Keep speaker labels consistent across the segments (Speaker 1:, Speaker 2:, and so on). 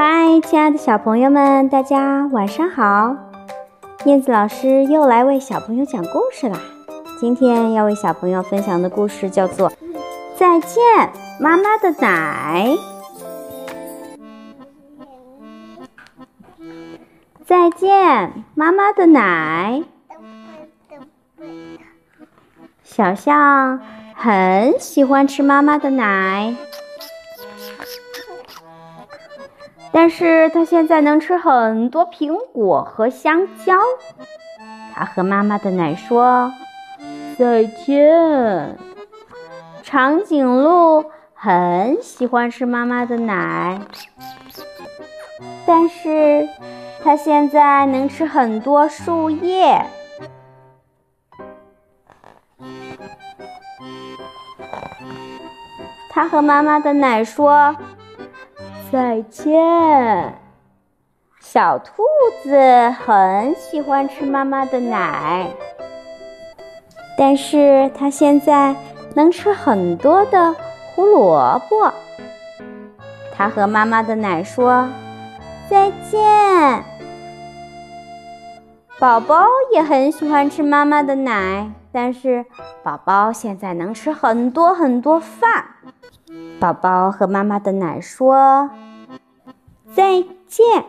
Speaker 1: 嗨，亲爱的小朋友们，大家晚上好！燕子老师又来为小朋友讲故事啦。今天要为小朋友分享的故事叫做《再见妈妈的奶》。再见妈妈的奶。小象很喜欢吃妈妈的奶。但是他现在能吃很多苹果和香蕉。他和妈妈的奶说再见。长颈鹿很喜欢吃妈妈的奶，但是他现在能吃很多树叶。他和妈妈的奶说。再见，小兔子很喜欢吃妈妈的奶，但是它现在能吃很多的胡萝卜。它和妈妈的奶说再见。宝宝也很喜欢吃妈妈的奶，但是宝宝现在能吃很多很多饭。宝宝和妈妈的奶说再见。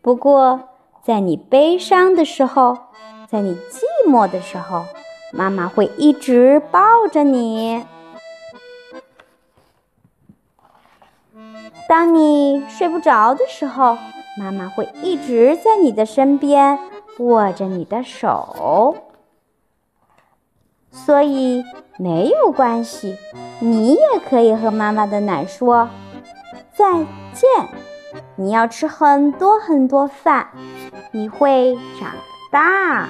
Speaker 1: 不过，在你悲伤的时候，在你寂寞的时候，妈妈会一直抱着你。当你睡不着的时候，妈妈会一直在你的身边，握着你的手。所以没有关系，你也可以和妈妈的奶说再见。你要吃很多很多饭，你会长大。